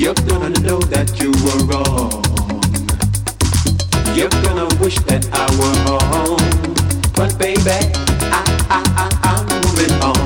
You're gonna know that you were wrong. You're gonna wish that I were home. But baby, I, I, I, I'm moving on.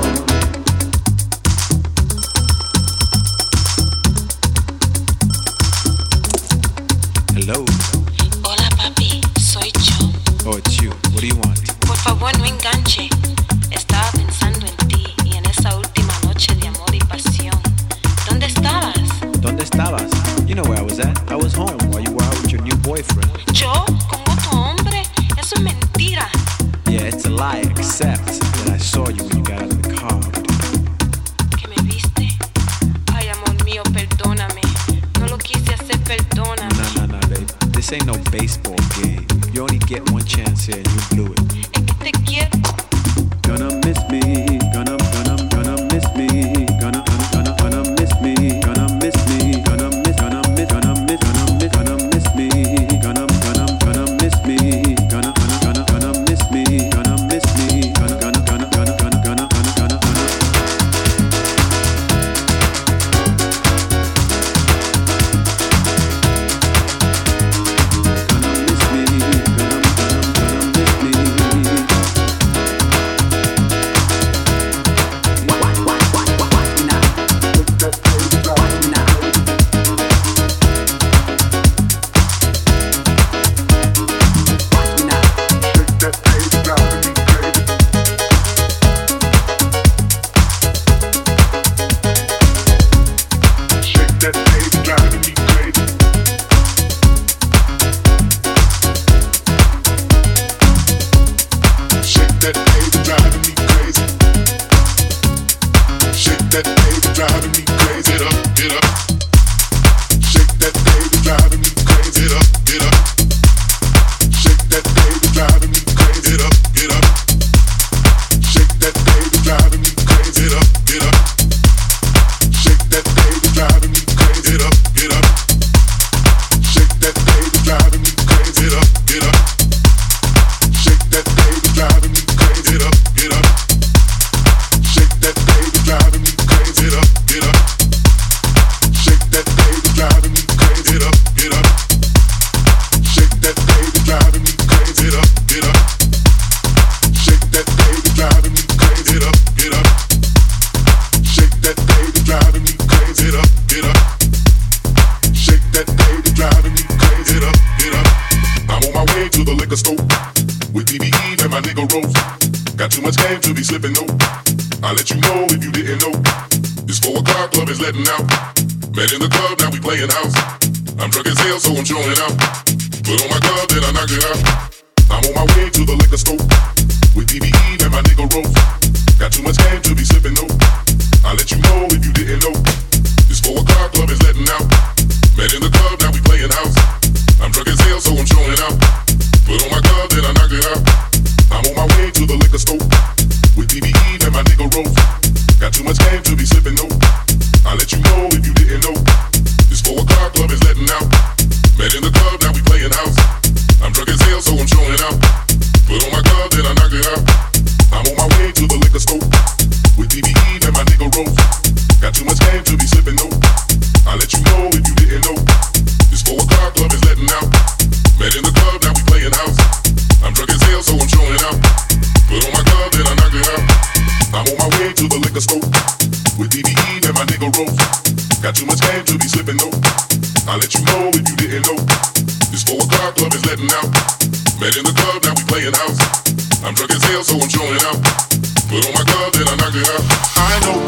I'm drunk as hell, so I'm showing out. Put on my glove, then I knock it out. I know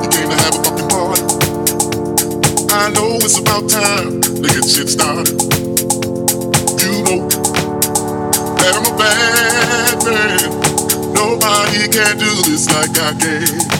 you came to have a fucking party. I know it's about time to get shit started. You know that I'm a bad man. Nobody can do this like I can.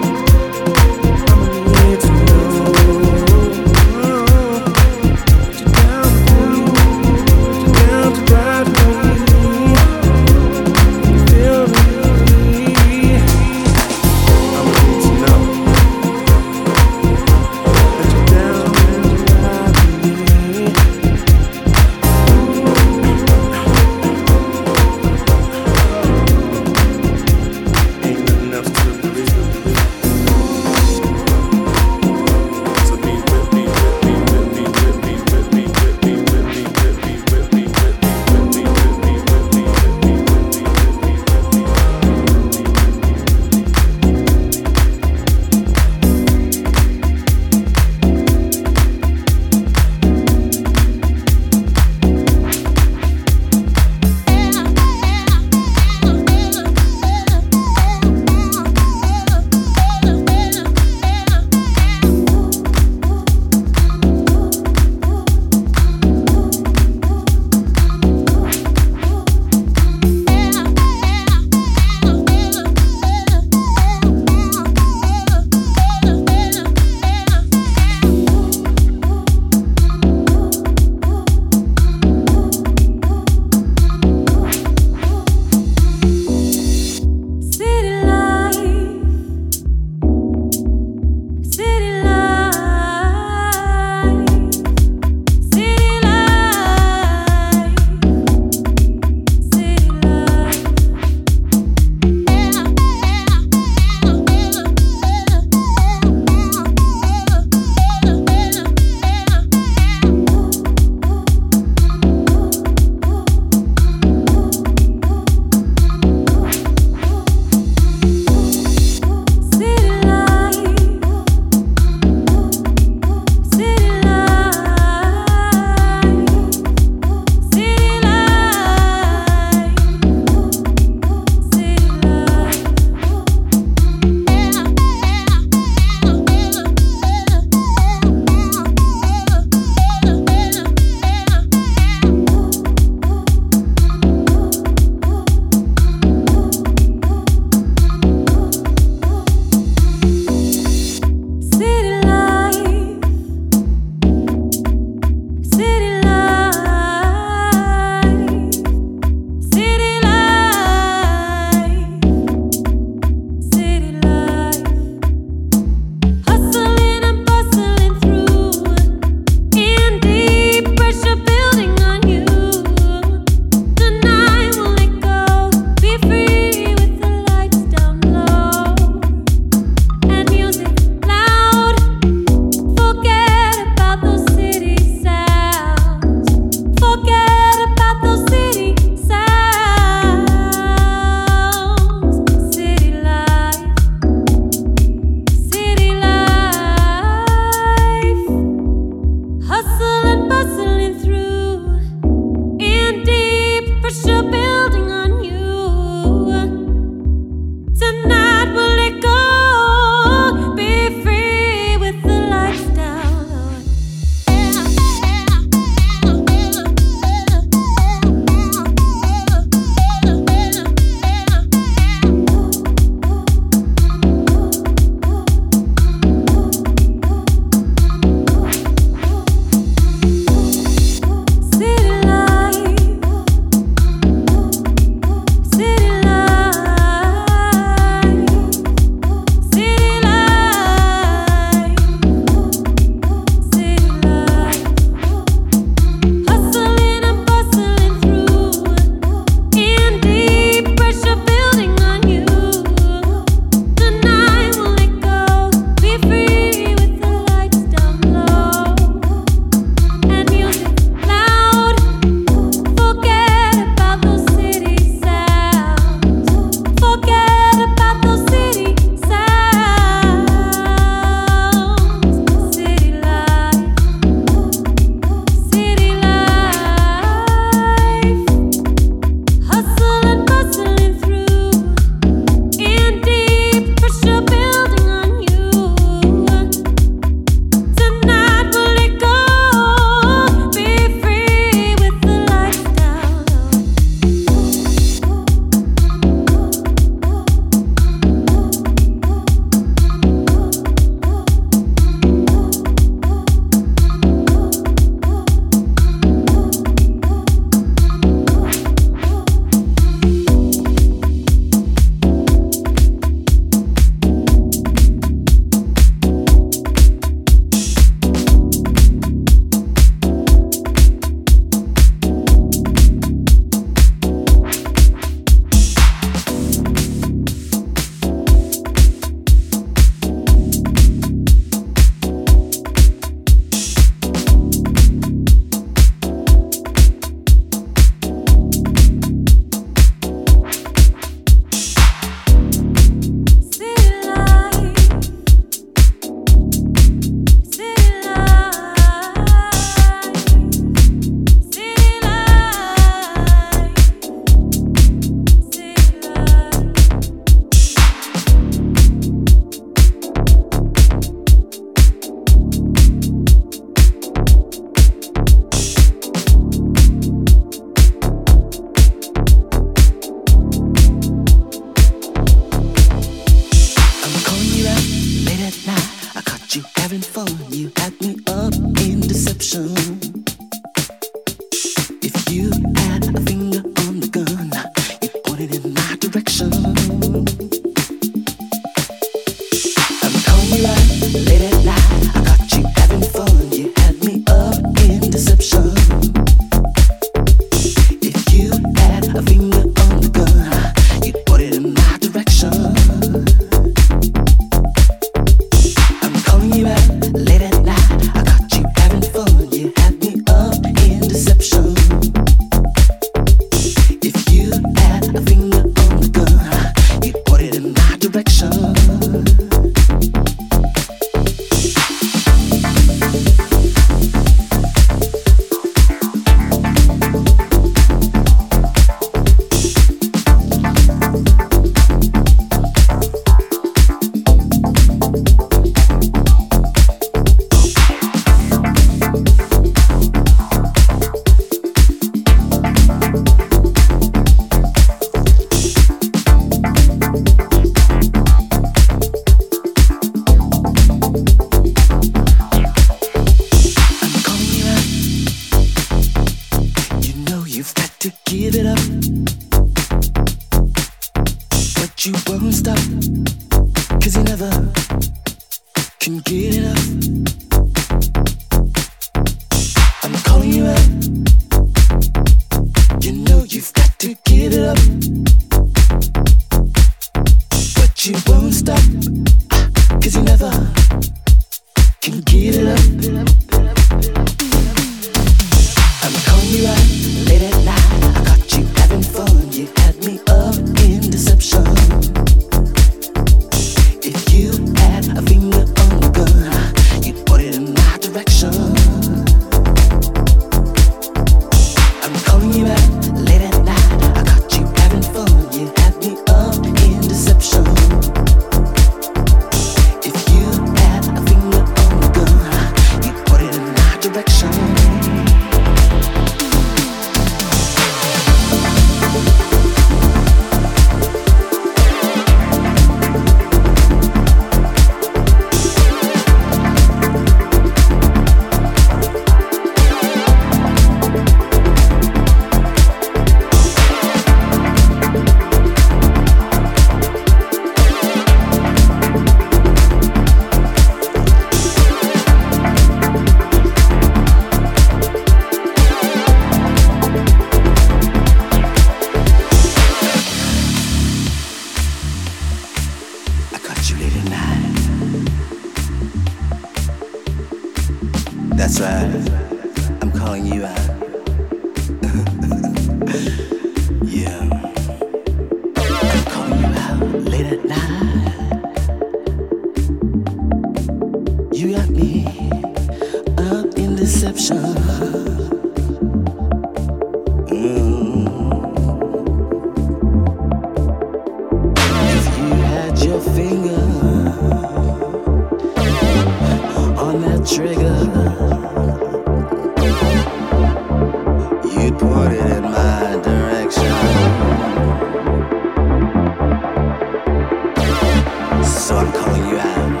远愿。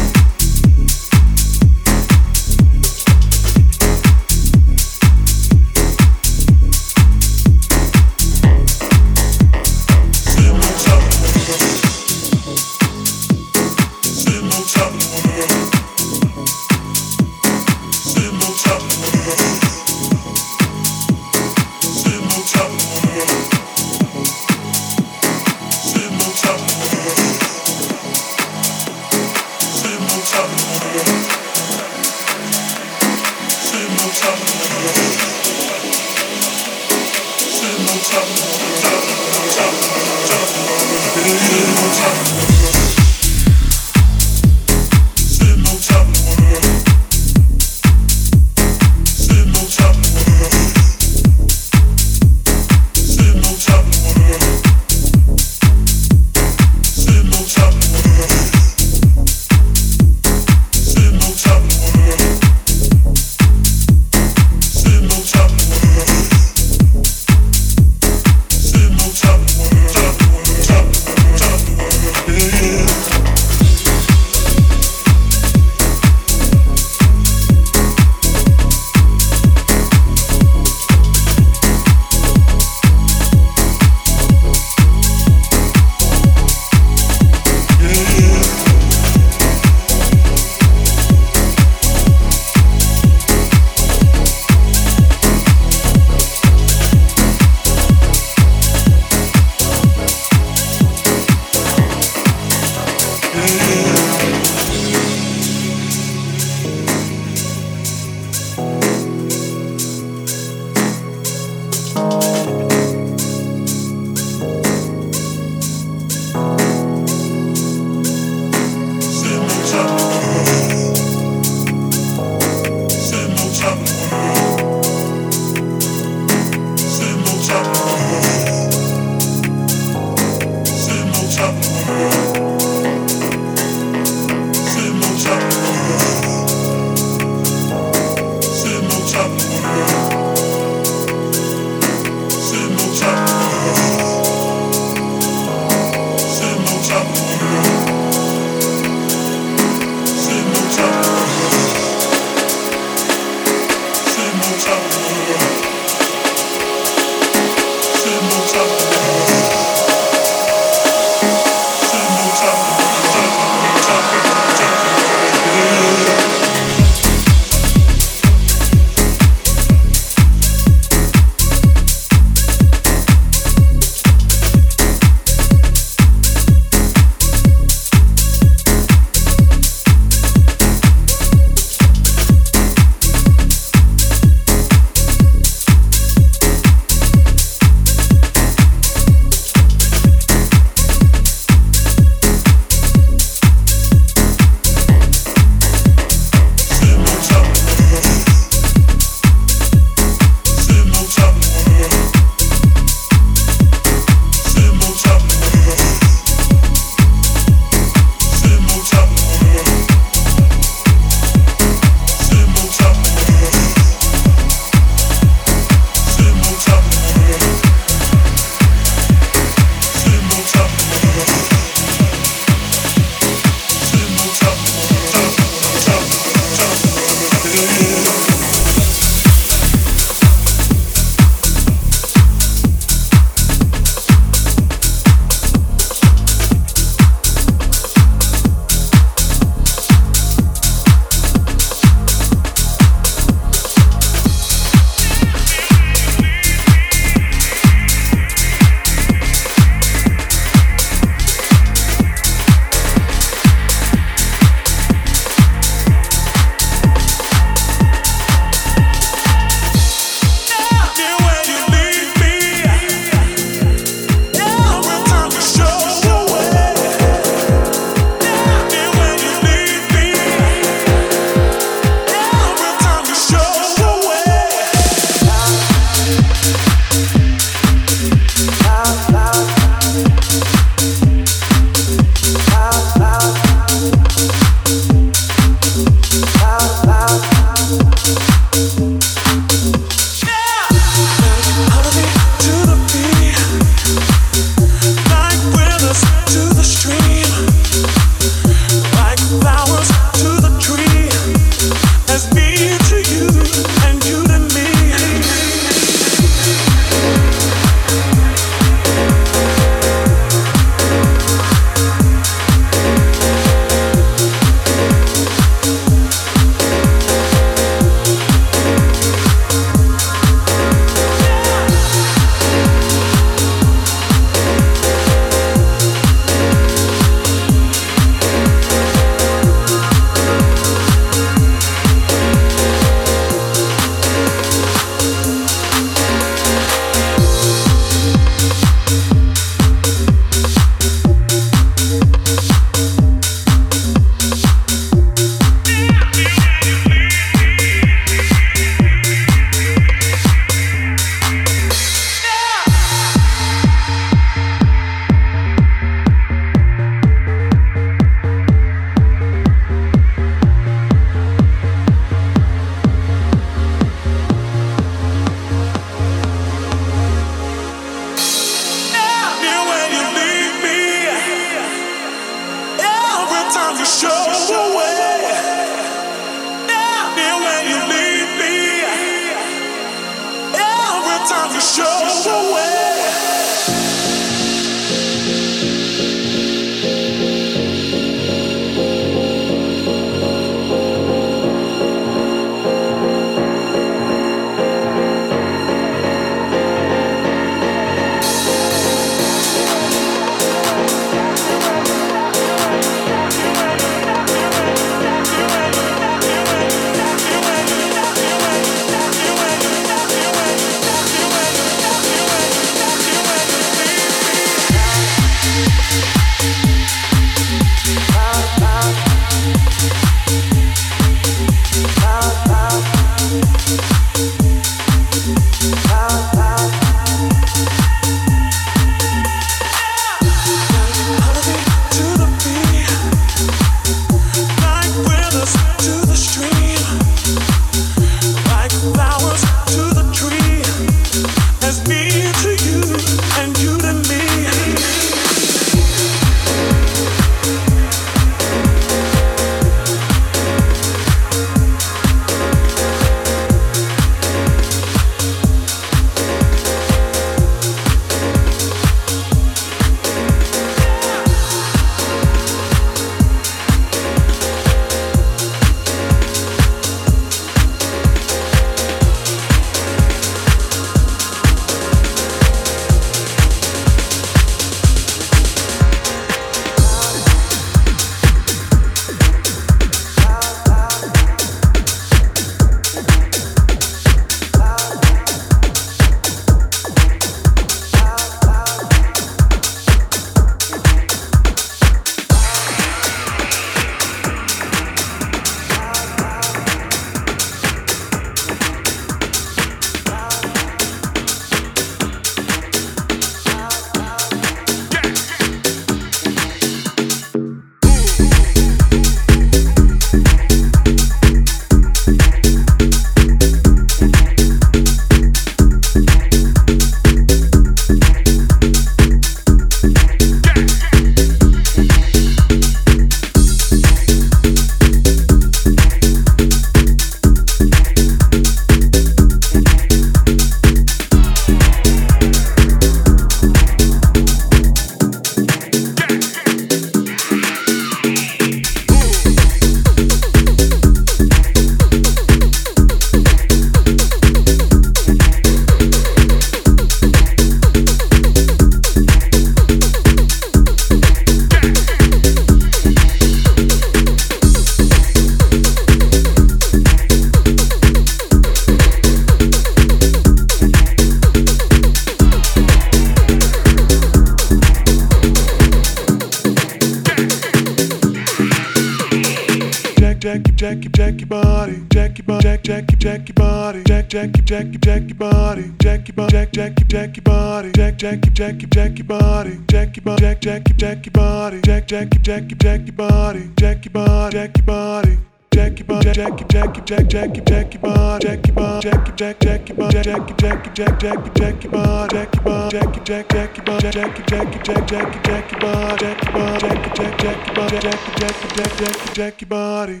Jackie, jack jack jack bar jack bar jack jack jack bar jack jack jack jack jack bar jack bar jack jack jack bar jack jack jack body